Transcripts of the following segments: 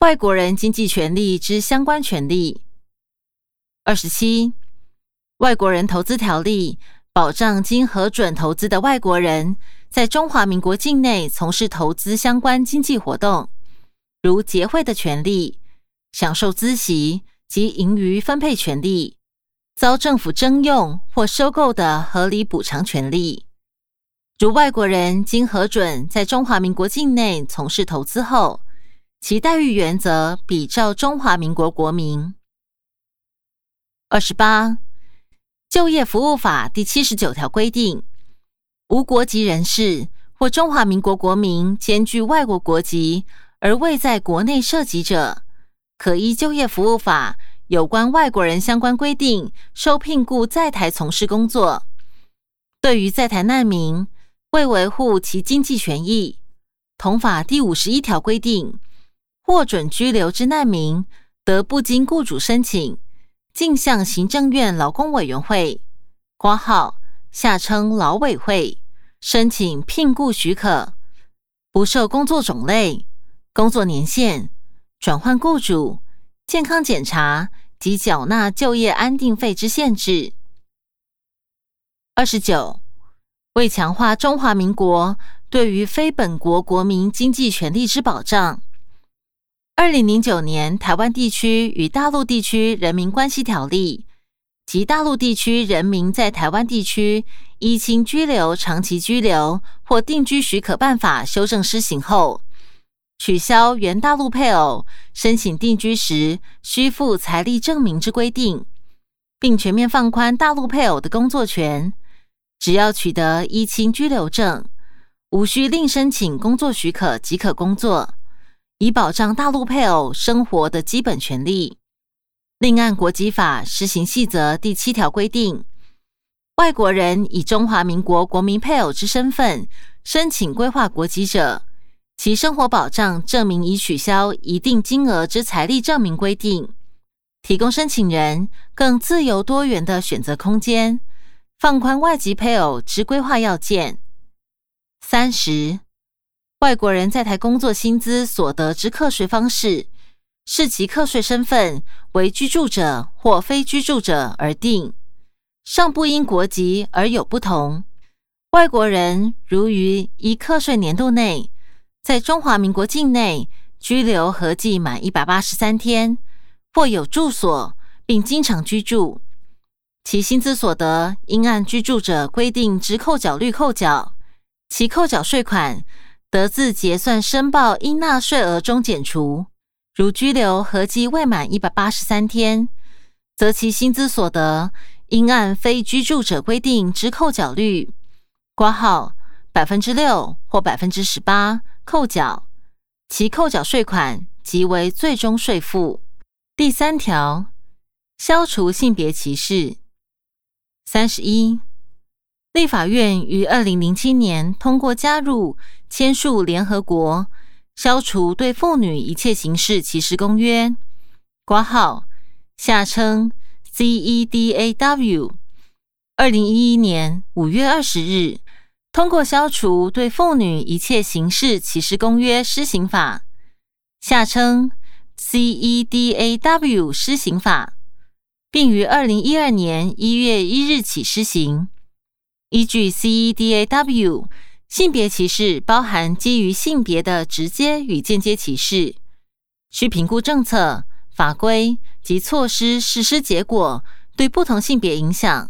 外国人经济权利之相关权利。二十七，外国人投资条例保障经核准投资的外国人在中华民国境内从事投资相关经济活动，如结汇的权利、享受孳息及盈余分配权利、遭政府征用或收购的合理补偿权利。如外国人经核准在中华民国境内从事投资后，其待遇原则比照中华民国国民。二十八，就业服务法第七十九条规定，无国籍人士或中华民国国民兼具外国国籍而未在国内涉及者，可依就业服务法有关外国人相关规定，受聘雇在台从事工作。对于在台难民，为维护其经济权益，同法第五十一条规定。获准居留之难民，得不经雇主申请，径向行政院劳工委员会（括号下称劳委会）申请聘雇许可，不受工作种类、工作年限、转换雇主、健康检查及缴纳就业安定费之限制。二十九，为强化中华民国对于非本国国民经济权利之保障。二零零九年《台湾地区与大陆地区人民关系条例》及《大陆地区人民在台湾地区依亲居留、长期居留或定居许可办法》修正施行后，取消原大陆配偶申请定居时需附财力证明之规定，并全面放宽大陆配偶的工作权，只要取得依亲居留证，无需另申请工作许可即可工作。以保障大陆配偶生活的基本权利。另按国籍法施行细则第七条规定，外国人以中华民国国民配偶之身份申请规划国籍者，其生活保障证明已取消一定金额之财力证明规定，提供申请人更自由多元的选择空间，放宽外籍配偶之规划要件。三十。外国人在台工作薪资所得之课税方式，视其课税身份为居住者或非居住者而定，尚不因国籍而有不同。外国人如于一课税年度内，在中华民国境内居留合计满一百八十三天，或有住所并经常居住，其薪资所得应按居住者规定之扣缴率扣缴，其扣缴税款。得自结算申报应纳税额中减除。如居留合计未满一百八十三天，则其薪资所得应按非居住者规定之扣缴率（挂号百分之六或百分之十八）扣缴，其扣缴税款即为最终税负。第三条，消除性别歧视。三十一。立法院于二零零七年通过加入签署联合国消除对妇女一切形式歧视公约（括号下称 CEDAW）。二零一一年五月二十日通过消除对妇女一切形式歧视公约施行法（下称 CEDAW 施行法），并于二零一二年一月一日起施行。依据 CEDAW，性别歧视包含基于性别的直接与间接歧视，需评估政策、法规及措施实施结果对不同性别影响。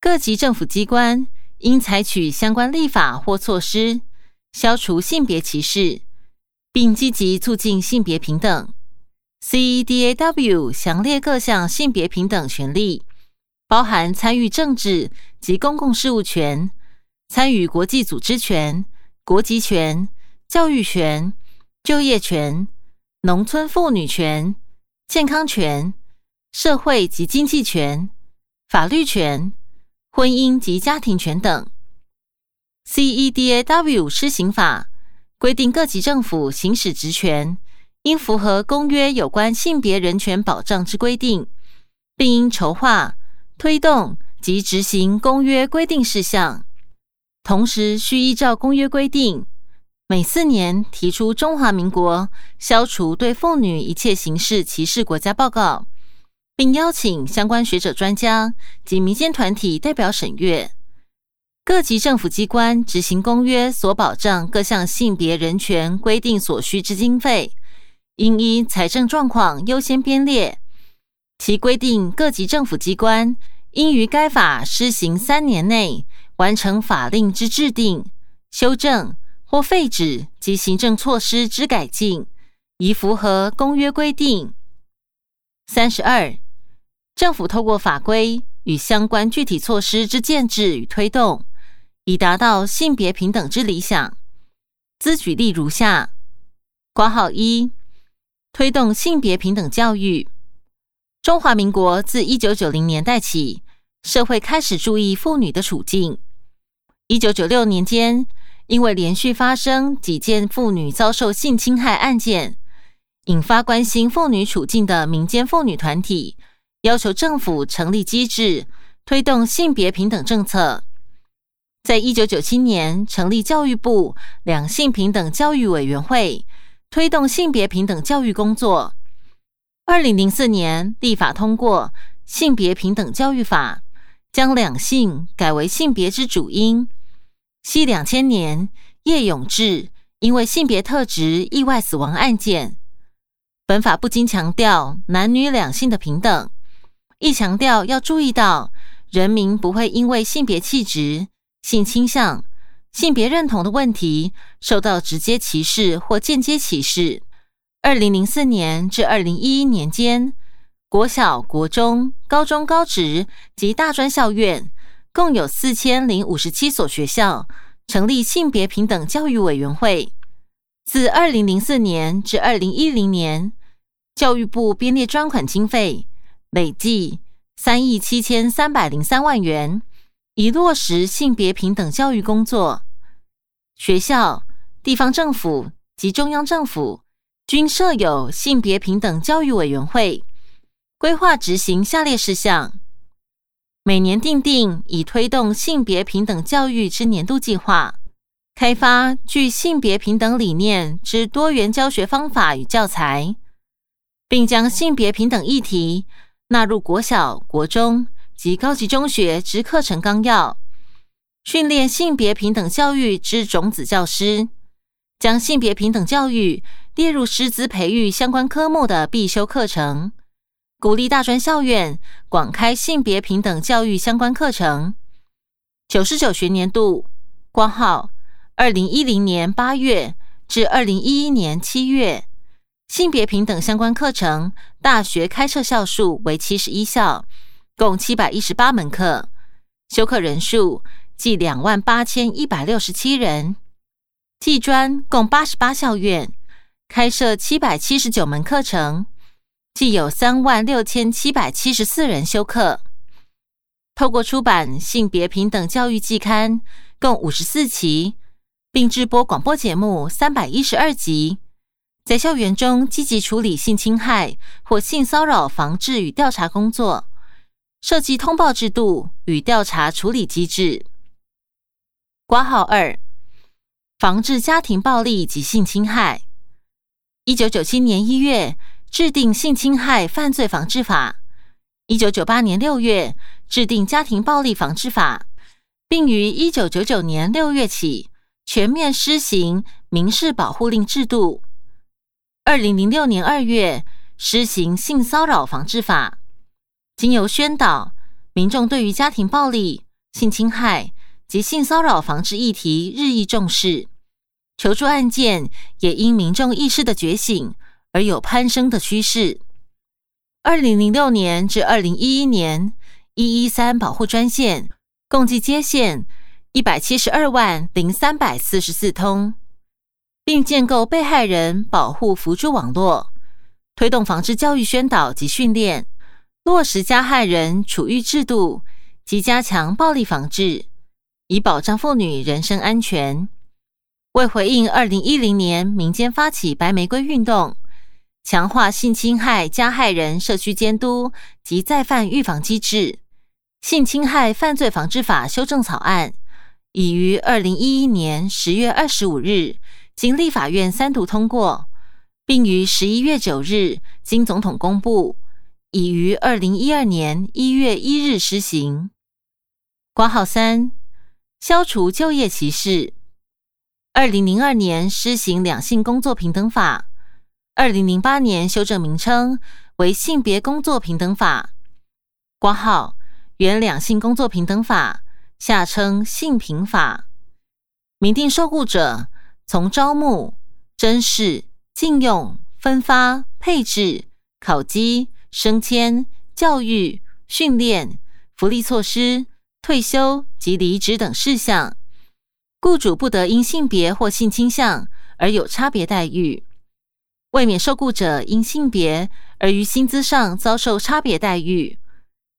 各级政府机关应采取相关立法或措施，消除性别歧视，并积极促进性别平等。CEDAW 详列各项性别平等权利。包含参与政治及公共事务权、参与国际组织权、国籍权、教育权、就业权、农村妇女权、健康权、社会及经济权、法律权、婚姻及家庭权等。CEDAW 施行法规定，各级政府行使职权，应符合公约有关性别人权保障之规定，并应筹划。推动及执行公约规定事项，同时需依照公约规定，每四年提出《中华民国消除对妇女一切形式歧视国家报告》，并邀请相关学者、专家及民间团体代表审阅。各级政府机关执行公约所保障各项性别人权规定所需之经费，应依财政状况优先编列。其规定，各级政府机关应于该法施行三年内完成法令之制定、修正或废止及行政措施之改进，以符合公约规定。三十二，政府透过法规与相关具体措施之建制与推动。以达到性别平等之理想，兹举例如下：括号一，推动性别平等教育。中华民国自一九九零年代起，社会开始注意妇女的处境。一九九六年间，因为连续发生几件妇女遭受性侵害案件，引发关心妇女处境的民间妇女团体，要求政府成立机制，推动性别平等政策。在一九九七年成立教育部两性平等教育委员会，推动性别平等教育工作。二零零四年立法通过《性别平等教育法》，将两性改为性别之主因。系两千年叶永志因为性别特质意外死亡案件。本法不仅强调男女两性的平等，亦强调要注意到人民不会因为性别气质。性倾向、性别认同的问题受到直接歧视或间接歧视。二零零四年至二零一一年间，国小、国中、高中、高职及大专校院共有四千零五十七所学校成立性别平等教育委员会。自二零零四年至二零一零年，教育部编列专款经费累计三亿七千三百零三万元。以落实性别平等教育工作，学校、地方政府及中央政府均设有性别平等教育委员会，规划执行下列事项：每年订定以推动性别平等教育之年度计划，开发具性别平等理念之多元教学方法与教材，并将性别平等议题纳入国小、国中。及高级中学之课程纲要，训练性别平等教育之种子教师，将性别平等教育列入师资培育相关科目的必修课程，鼓励大专校院广开性别平等教育相关课程。九十九学年度（括号二零一零年八月至二零一一年七月），性别平等相关课程大学开设校数为七十一校。共七百一十八门课，修课人数计两万八千一百六十七人。技专共八十八校院开设七百七十九门课程，计有三万六千七百七十四人修课。透过出版性别平等教育季刊共五十四期，并制播广播节目三百一十二集，在校园中积极处理性侵害或性骚扰防治与调查工作。设计通报制度与调查处理机制。挂号二，防治家庭暴力及性侵害。一九九七年一月制定性侵害犯罪防治法，一九九八年六月制定家庭暴力防治法，并于一九九九年六月起全面施行民事保护令制度。二零零六年二月施行性骚扰防治法。经由宣导，民众对于家庭暴力、性侵害及性骚扰防治议题日益重视，求助案件也因民众意识的觉醒而有攀升的趋势。二零零六年至二零一一年，一一三保护专线共计接线一百七十二万零三百四十四通，并建构被害人保护辅助网络，推动防治教育宣导及训练。落实加害人处遇制度及加强暴力防治，以保障妇女人身安全。为回应二零一零年民间发起白玫瑰运动，强化性侵害加害人社区监督及再犯预防机制，性侵害犯罪防治法修正草案已于二零一一年十月二十五日经立法院三读通过，并于十一月九日经总统公布，已于二零一二年一月一日施行。挂号三，消除就业歧视。二零零二年施行两性工作平等法，二零零八年修正名称为性别工作平等法。挂号原两性工作平等法，下称性平法。明定受雇者从招募、甄试、禁用、分发、配置、考绩、升迁、教育、训练、福利措施、退休及离职等事项。雇主不得因性别或性倾向而有差别待遇，为免受雇者因性别而于薪资上遭受差别待遇，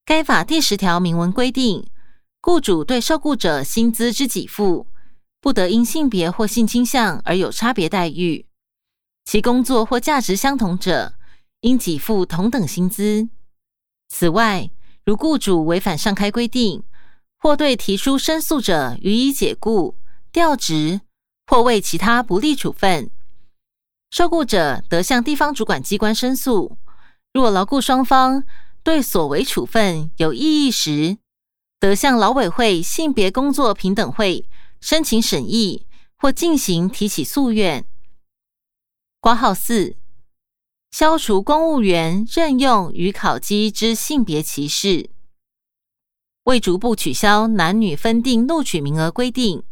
该法第十条明文规定，雇主对受雇者薪资之给付，不得因性别或性倾向而有差别待遇，其工作或价值相同者，应给付同等薪资。此外，如雇主违反上开规定，或对提出申诉者予以解雇。调职或为其他不利处分，受雇者得向地方主管机关申诉。若劳雇双方对所为处分有异议时，得向劳委会性别工作平等会申请审议或进行提起诉愿。挂号四，消除公务员任用与考绩之性别歧视，为逐步取消男女分定录取名额规定。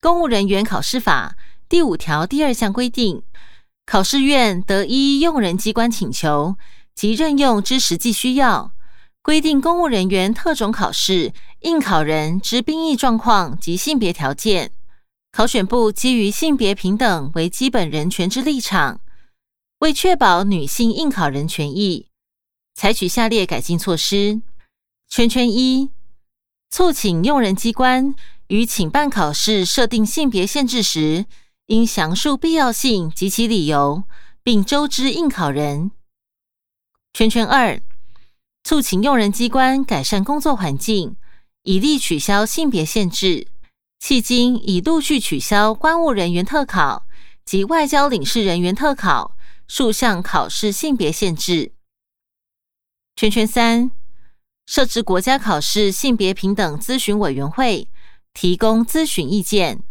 公务人员考试法第五条第二项规定，考试院得依用人机关请求及任用之实际需要，规定公务人员特种考试应考人之兵役状况及性别条件。考选部基于性别平等为基本人权之立场，为确保女性应考人权益，采取下列改进措施：圈圈一，促请用人机关。于请办考试设定性别限制时，应详述必要性及其理由，并周知应考人。圈圈二，促请用人机关改善工作环境，以利取消性别限制。迄今已陆续取消关务人员特考及外交领事人员特考数项考试性别限制。圈圈三，设置国家考试性别平等咨询委员会。提供咨询意见。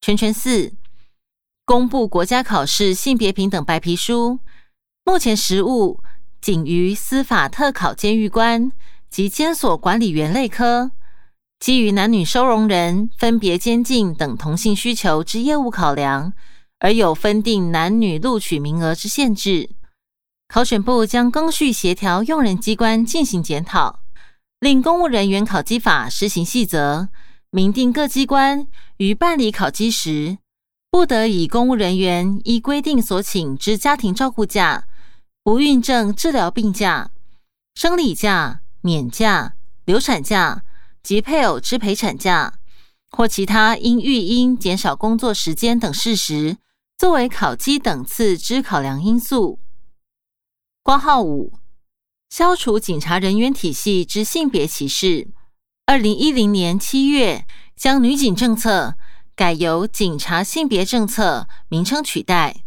圈圈四，公布国家考试性别平等白皮书。目前实务仅于司法特考监狱官及监所管理员类科，基于男女收容人分别监禁等同性需求之业务考量，而有分定男女录取名额之限制。考选部将更续协调用人机关进行检讨，令公务人员考绩法施行细则。明定各机关于办理考绩时，不得以公务人员依规定所请之家庭照顾假、不孕症治疗病假、生理假、免假、流产假及配偶之陪产假，或其他因育婴减少工作时间等事实，作为考绩等次之考量因素。挂号五，消除警察人员体系之性别歧视。二零一零年七月，将女警政策改由警察性别政策名称取代，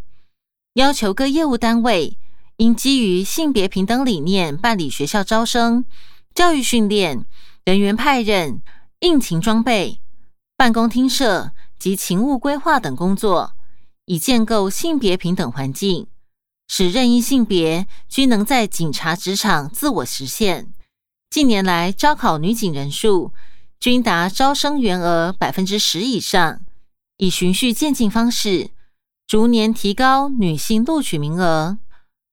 要求各业务单位应基于性别平等理念办理学校招生、教育训练、人员派任、应勤装备、办公厅设及勤务规划等工作，以建构性别平等环境，使任意性别均能在警察职场自我实现。近年来，招考女警人数均达招生员额百分之十以上，以循序渐进方式，逐年提高女性录取名额。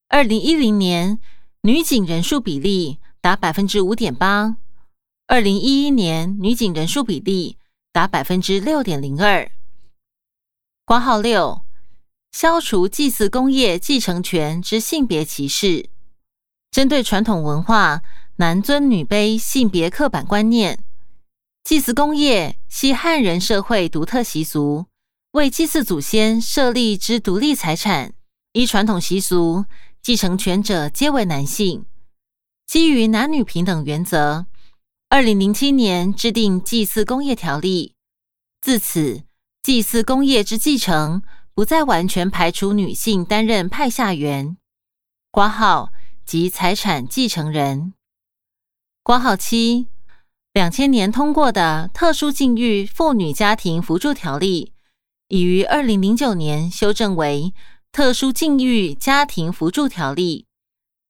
二零一零年，女警人数比例达百分之五点八；二零一一年，女警人数比例达百分之六点零二。挂号六，消除祭祀工业继承权之性别歧视，针对传统文化。男尊女卑、性别刻板观念，祭祀工业系汉人社会独特习俗，为祭祀祖先设立之独立财产。依传统习俗，继承权者皆为男性。基于男女平等原则，二零零七年制定祭祀工业条例。自此，祭祀工业之继承，不再完全排除女性担任派下员。挂号及财产继承人。挂号七，两千年通过的特殊境遇妇女家庭扶助条例，已于二零零九年修正为特殊境遇家庭扶助条例，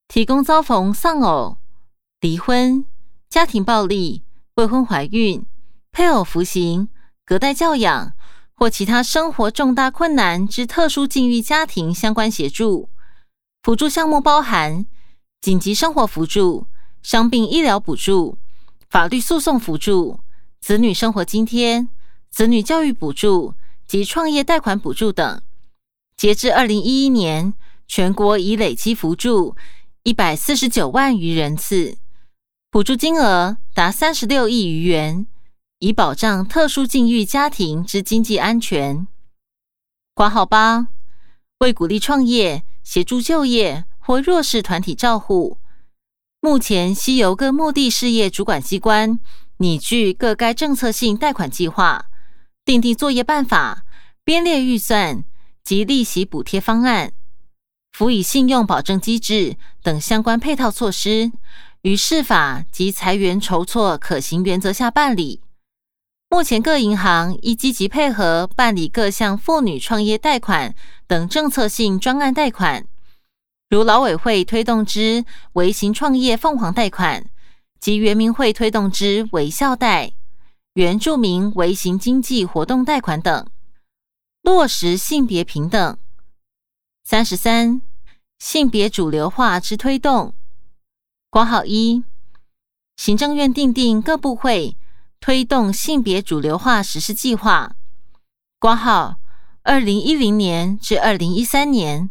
提供遭逢丧偶、离婚、家庭暴力、未婚怀孕、配偶服刑、隔代教养或其他生活重大困难之特殊境遇家庭相关协助。辅助项目包含紧急生活辅助、伤病医疗补助、法律诉讼辅助、子女生活津贴、子女教育补助及创业贷款补助等。截至二零一一年，全国已累积辅助一百四十九万余人次，补助金额达三十六亿余元，以保障特殊境遇家庭之经济安全。挂号八，为鼓励创业。协助就业或弱势团体照护，目前西游各目的事业主管机关拟具各该政策性贷款计划，订定作业办法，编列预算及利息补贴方案，辅以信用保证机制等相关配套措施，于市法及裁员筹措可行原则下办理。目前各银行亦积极配合办理各项妇女创业贷款等政策性专案贷款，如劳委会推动之微型创业凤凰贷款及原民会推动之微笑贷、原住民微型经济活动贷款等，落实性别平等。三十三，性别主流化之推动。括号一，行政院订定各部会。推动性别主流化实施计划，挂号二零一零年至二零一三年，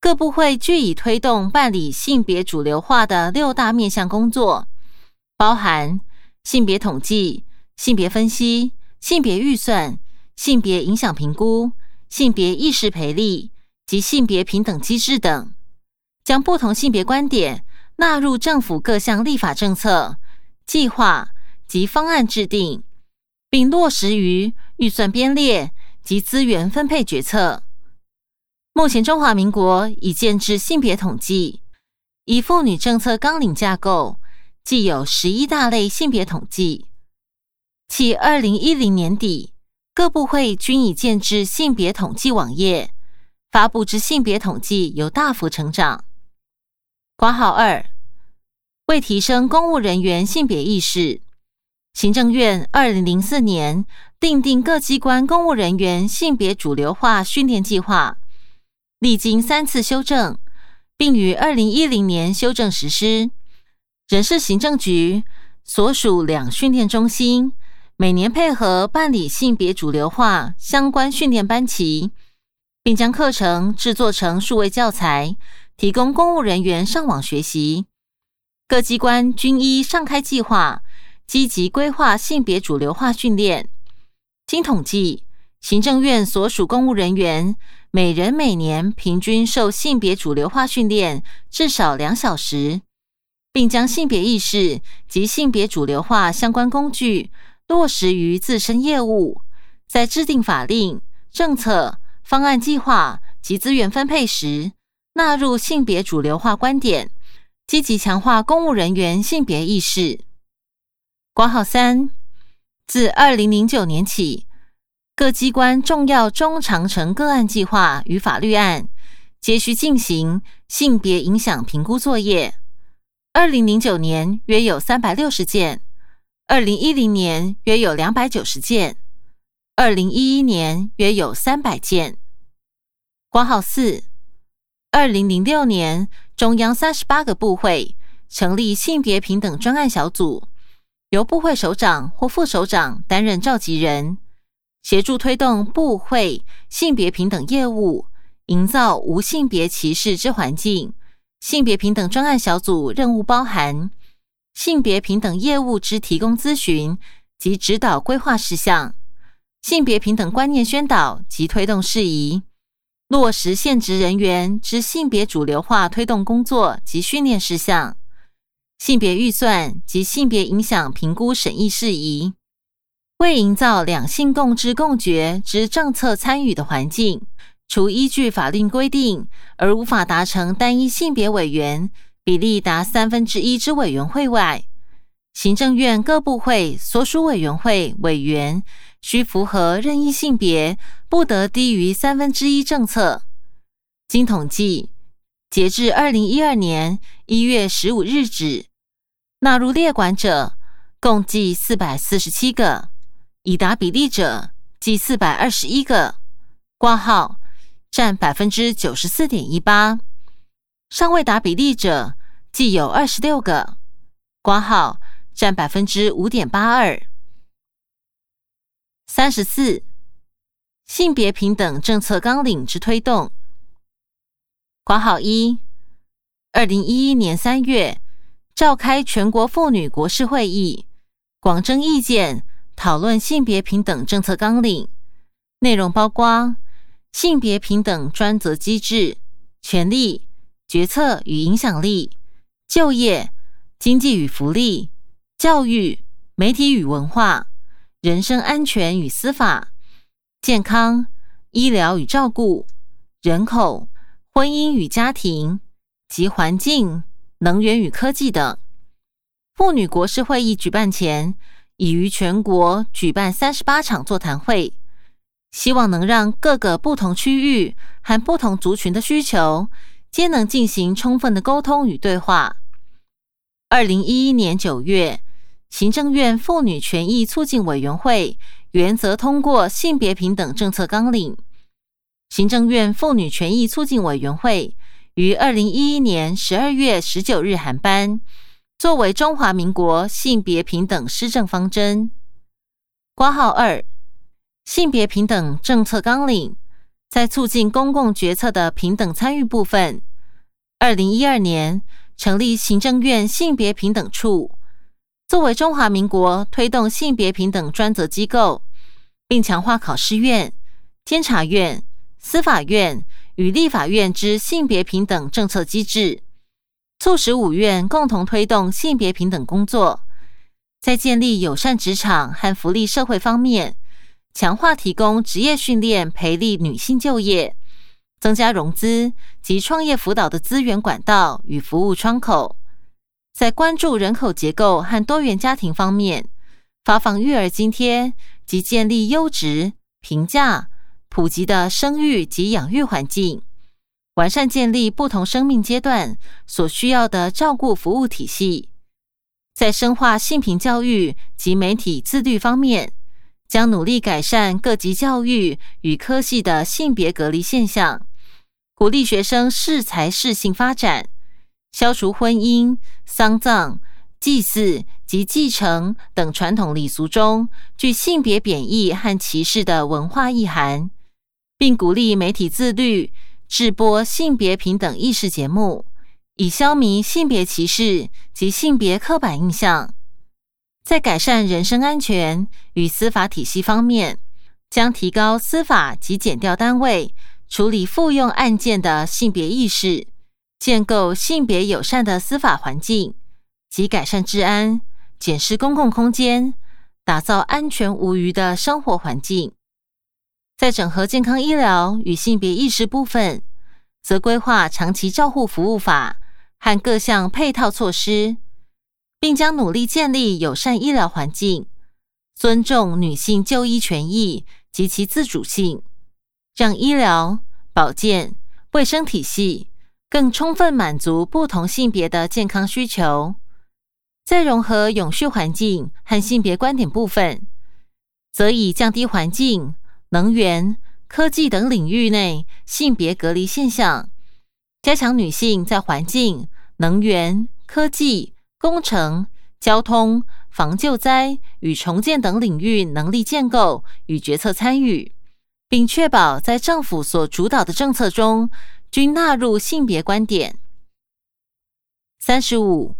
各部会据以推动办理性别主流化的六大面向工作，包含性别统计、性别分析、性别预算、性别影响评估、性别意识培力及性别平等机制等，将不同性别观点纳入政府各项立法政策计划。及方案制定，并落实于预算编列及资源分配决策。目前，中华民国已建制性别统计，以妇女政策纲领架构，既有十一大类性别统计。其二零一零年底，各部会均已建制性别统计网页，发布之性别统计有大幅成长。括号二，为提升公务人员性别意识。行政院二零零四年订定各机关公务人员性别主流化训练计划，历经三次修正，并于二零一零年修正实施。人事行政局所属两训练中心每年配合办理性别主流化相关训练班期，并将课程制作成数位教材，提供公务人员上网学习。各机关均依上开计划。积极规划性别主流化训练。经统计，行政院所属公务人员每人每年平均受性别主流化训练至少两小时，并将性别意识及性别主流化相关工具落实于自身业务，在制定法令、政策、方案、计划及资源分配时，纳入性别主流化观点，积极强化公务人员性别意识。挂号三，自二零零九年起，各机关重要中长程个案计划与法律案皆需进行性别影响评估作业。二零零九年约有三百六十件，二零一零年约有两百九十件，二零一一年约有三百件。挂号四，二零零六年中央三十八个部会成立性别平等专案小组。由部会首长或副首长担任召集人，协助推动部会性别平等业务，营造无性别歧视之环境。性别平等专案小组任务包含性别平等业务之提供咨询及指导规划事项，性别平等观念宣导及推动事宜，落实现职人员之性别主流化推动工作及训练事项。性别预算及性别影响评估审议事宜。为营造两性共知共决之政策参与的环境，除依据法令规定而无法达成单一性别委员比例达三分之一之委员会外，行政院各部会所属委员会委员需符合任意性别不得低于三分之一政策。经统计，截至二零一二年一月十五日止，纳入列管者共计四百四十七个。已达比例者计四百二十一个，挂号占百分之九十四点一八；尚未达比例者计有二十六个，挂号占百分之五点八二。三十四，性别平等政策纲领之推动。挂号一，二零一一年三月召开全国妇女国事会议，广征意见。讨论性别平等政策纲领内容，包括性别平等专责机制、权力、决策与影响力、就业、经济与福利、教育、媒体与文化、人身安全与司法、健康、医疗与照顾、人口、婚姻与家庭及环境、能源与科技等。妇女国事会议举办前。已于全国举办三十八场座谈会，希望能让各个不同区域和不同族群的需求，皆能进行充分的沟通与对话。二零一一年九月，行政院妇女权益促进委员会原则通过性别平等政策纲领。行政院妇女权益促进委员会于二零一一年十二月十九日函班。作为中华民国性别平等施政方针，挂号二性别平等政策纲领，在促进公共决策的平等参与部分，二零一二年成立行政院性别平等处，作为中华民国推动性别平等专责机构，并强化考试院、监察院、司法院与立法院之性别平等政策机制。促使五院共同推动性别平等工作，在建立友善职场和福利社会方面，强化提供职业训练培力女性就业，增加融资及创业辅导的资源管道与服务窗口。在关注人口结构和多元家庭方面，发放育儿津贴及建立优质、平价、普及的生育及养育环境。完善建立不同生命阶段所需要的照顾服务体系，在深化性平教育及媒体自律方面，将努力改善各级教育与科系的性别隔离现象，鼓励学生适才适性发展，消除婚姻、丧葬、祭祀及继承等传统礼俗中具性别贬义和歧视的文化意涵，并鼓励媒体自律。制播性别平等意识节目，以消弭性别歧视及性别刻板印象。在改善人身安全与司法体系方面，将提高司法及检调单位处理复用案件的性别意识，建构性别友善的司法环境，及改善治安、检视公共空间，打造安全无虞的生活环境。在整合健康医疗与性别意识部分，则规划长期照护服务法和各项配套措施，并将努力建立友善医疗环境，尊重女性就医权益及其自主性，让医疗保健卫生体系更充分满足不同性别的健康需求。在融合永续环境和性别观点部分，则以降低环境。能源、科技等领域内性别隔离现象，加强女性在环境、能源、科技、工程、交通、防救灾与重建等领域能力建构与决策参与，并确保在政府所主导的政策中均纳入性别观点。三十五，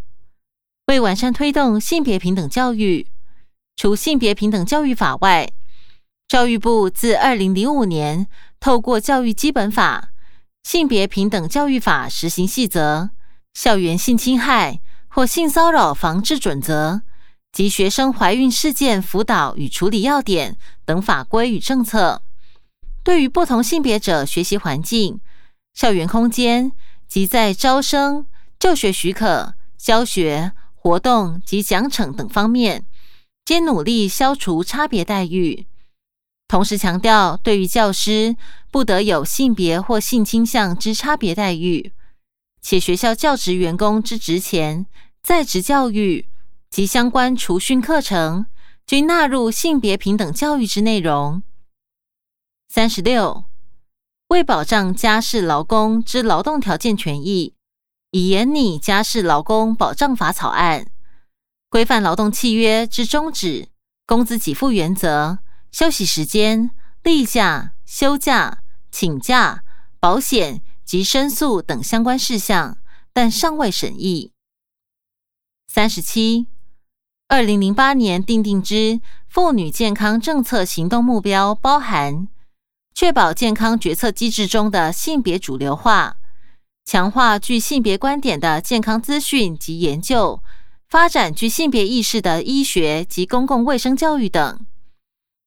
为完善推动性别平等教育，除性别平等教育法外。教育部自二零零五年透过《教育基本法》《性别平等教育法实行细则》《校园性侵害或性骚扰防治准则》及学生怀孕事件辅导与处理要点等法规与政策，对于不同性别者学习环境、校园空间及在招生、就学许可、教学活动及奖惩等方面，皆努力消除差别待遇。同时强调，对于教师不得有性别或性倾向之差别待遇，且学校教职员工之职前、在职教育。及相关除训课程均纳入性别平等教育之内容。三十六，为保障家事劳工之劳动条件权益，已研拟家事劳工保障法草案，规范劳动契约之终止、工资给付原则、休息时间、例假、休假、请假、保险及申诉等相关事项，但尚未审议。三十七。二零零八年订定之妇女健康政策行动目标，包含确保健康决策机制中的性别主流化，强化具性别观点的健康资讯及研究，发展具性别意识的医学及公共卫生教育等。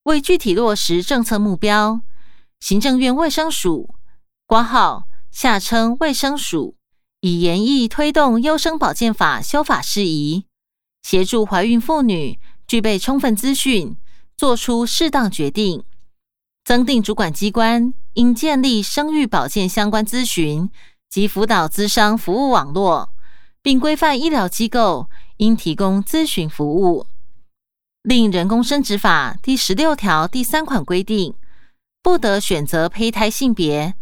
为具体落实政策目标，行政院卫生署（挂号下称卫生署）已研议推动优生保健法修法事宜。协助怀孕妇女具备充分资讯，做出适当决定。增订主管机关应建立生育保健相关咨询及辅导资商服务网络，并规范医疗机构应提供咨询服务。另人工生殖法第十六条第三款规定，不得选择胚胎性别，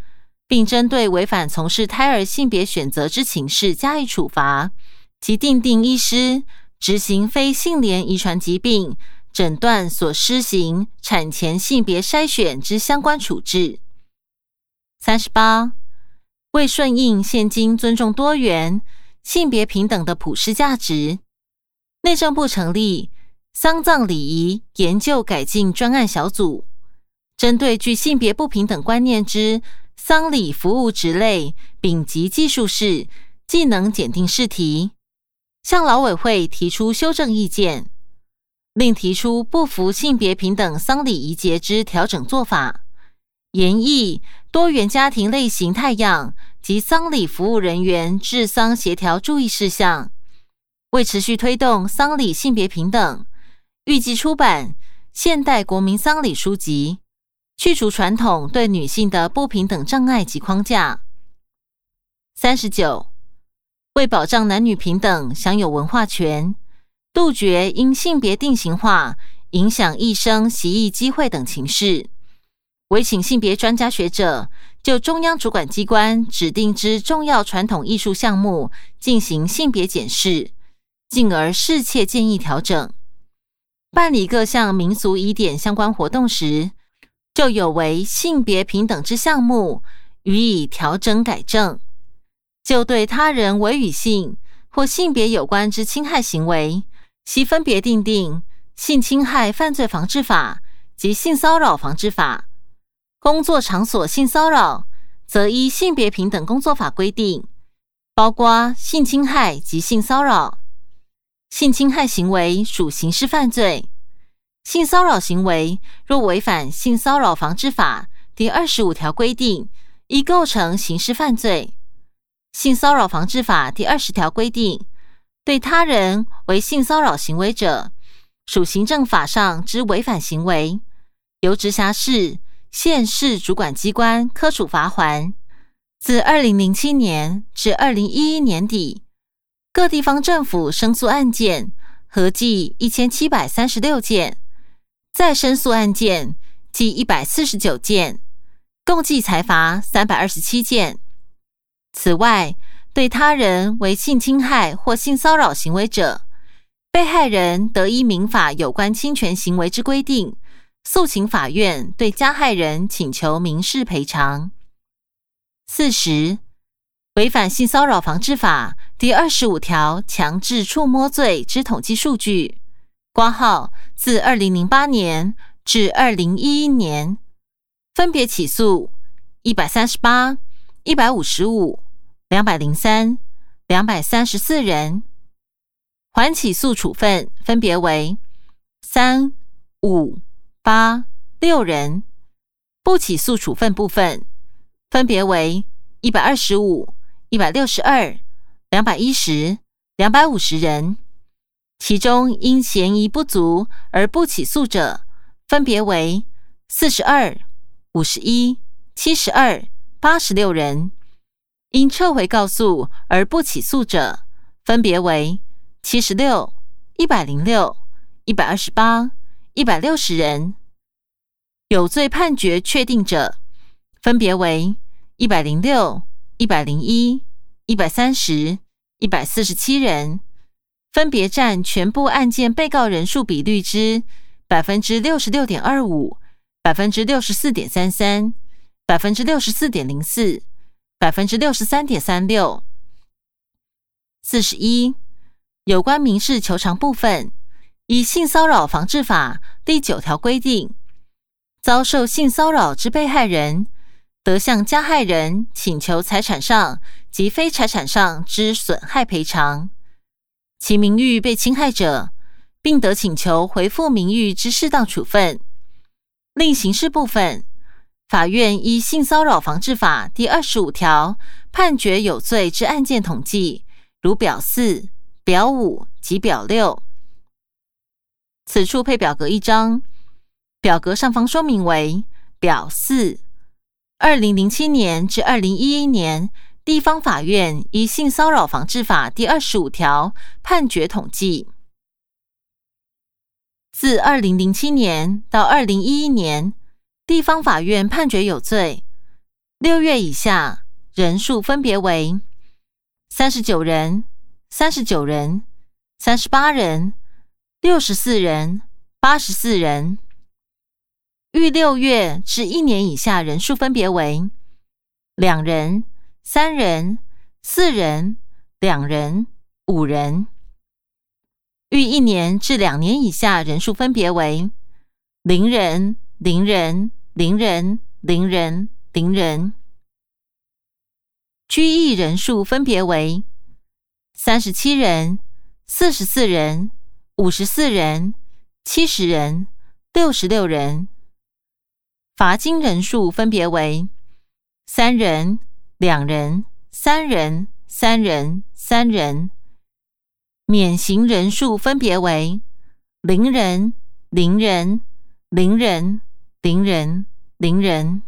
并针对违反从事胎儿性别选择之情事加以处罚，及定定医师。执行非性联遗传疾病诊断所施行产前性别筛选之相关处置。三十八，为顺应现今尊重多元、性别平等的普世价值，内政部成立丧葬礼仪研究改进专案小组，针对具性别不平等观念之丧礼服务职类丙级技术式技能检定试题。向劳委会提出修正意见，另提出不服性别平等丧礼仪节之调整做法，研议多元家庭类型态样及丧礼服务人员治丧协调注意事项。为持续推动丧礼性别平等，预计出版现代国民丧礼书籍，去除传统对女性的不平等障碍及框架。三十九。为保障男女平等、享有文化权，杜绝因性别定型化影响一生习艺机会等情事，委请性别专家学者就中央主管机关指定之重要传统艺术项目进行性别检视，进而适切建议调整。办理各项民俗仪典相关活动时，就有违性别平等之项目，予以调整改正。就对他人为与性或性别有关之侵害行为，其分别定定性侵害犯罪防治法及性骚扰防治法。工作场所性骚扰，则依性别平等工作法规定，包括性侵害及性骚扰。性侵害行为属刑事犯罪，性骚扰行为若违反性骚扰防治法第二十五条规定，已构成刑事犯罪。性骚扰防治法第二十条规定，对他人为性骚扰行为者，属行政法上之违反行为，由直辖市、县市主管机关科处罚锾。自二零零七年至二零一一年底，各地方政府申诉案件合计一千七百三十六件，再申诉案件计一百四十九件，共计裁罚三百二十七件。此外，对他人为性侵害或性骚扰行为者，被害人得依民法有关侵权行为之规定，诉请法院对加害人请求民事赔偿。四十，违反性骚扰防治法第二十五条强制触摸罪之统计数据，挂号自二零零八年至二零一一年，分别起诉一百三十八、一百五十五。两百零三、两百三十四人，缓起诉处分分别为三、五、八、六人；不起诉处分部分分别为一百二十五、一百六十二、两百一十、两百五十人。其中因嫌疑不足而不起诉者，分别为四十二、五十一、七十二、八十六人；因撤回告诉而不起诉者，分别为七十六、一百零六、一百二十八、一百六十人；有罪判决确定者，分别为一百零六、一百零一、一百三十、一百四十七人。分别占全部案件被告人数比率之百分之六十六点二五、百分之六十四点三三、百分之六十四点零四、百分之六十三点三六。四十一，有关民事求偿部分，以性骚扰防治法第九条规定，遭受性骚扰之被害人，得向加害人请求财产上及非财产上之损害赔偿。其名誉被侵害者，并得请求回复名誉之适当处分。另刑事部分，法院依性骚扰防治法第二十五条判决有罪之案件统计，如表四、表五及表六。此处配表格一张，表格上方说明为表四：二零零七年至二零一一年。地方法院依性骚扰防治法第二十五条判决统计，自二零零七年到二零一一年，地方法院判决有罪六月以下人数分别为三十九人、三十九人、三十八人、六十四人、八十四人；逾六月至一年以下人数分别为两人。三人、四人、两人、五人；逾一年至两年以下人数分别为零人、零人、零人、零人、零人；拘役人数分别为三十七人、四十四人、五十四人、七十人、六十六人；罚金人数分别为三人。两人、三人、三人、三人，免刑人数分别为零人、零人、零人、零人、零人。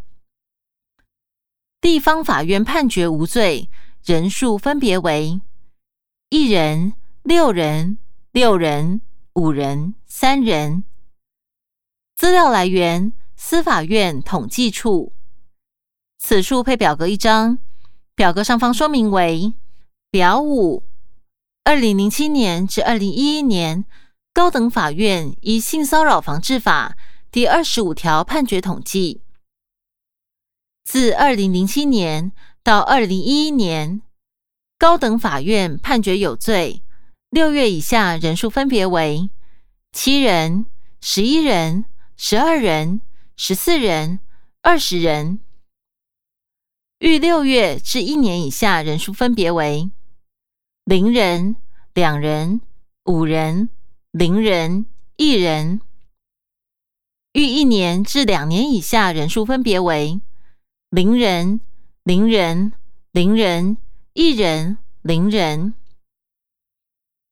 地方法院判决无罪人数分别为一人、六人、六人、五人、三人。资料来源：司法院统计处。此处配表格一张，表格上方说明为表五：二零零七年至二零一一年，高等法院依性骚扰防治法第二十五条判决统计，自二零零七年到二零一一年，高等法院判决有罪六月以下人数分别为七人、十一人、十二人、十四人、二十人。逾六月至一年以下人数分别为零人、两人、五人、零人、一人；逾一年至两年以下人数分别为零人、零人、零人、一人、零人；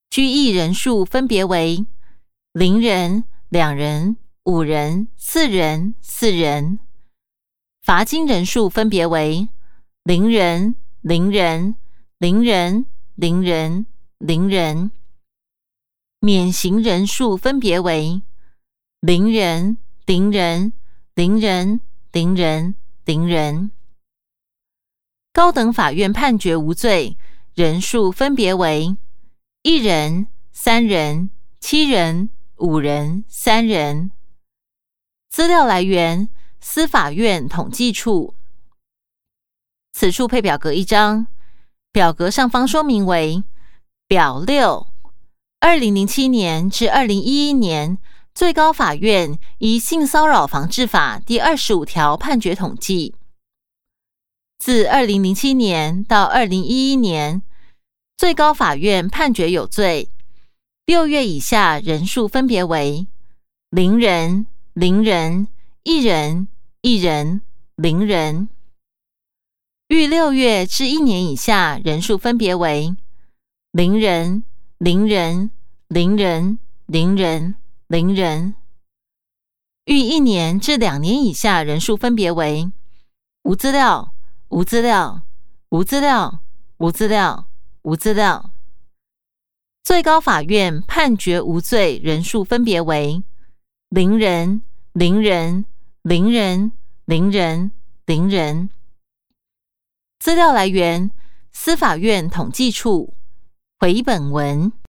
拘役人数分别为零人、两人、五人、四人、四人；罚金人数分别为。零人，零人，零人，零人，零人，免刑人数分别为零人，零人，零人，零人，零人。高等法院判决无罪人数分别为一人、三人、七人、五人、三人。资料来源：司法院统计处。此处配表格一张，表格上方说明为表六：二零零七年至二零一一年，最高法院依性骚扰防治法第二十五条判决统计，自二零零七年到二零一一年，最高法院判决有罪六月以下人数分别为零人、零人、一人、一人、零人。逾六月至一年以下人数分别为零人、零人、零人、零人、零人。逾一年至两年以下人数分别为无资料、无资料、无资料、无资料、无资料。最高法院判决无罪人数分别为零人、零人、零人、零人、零人。资料来源：司法院统计处回本文。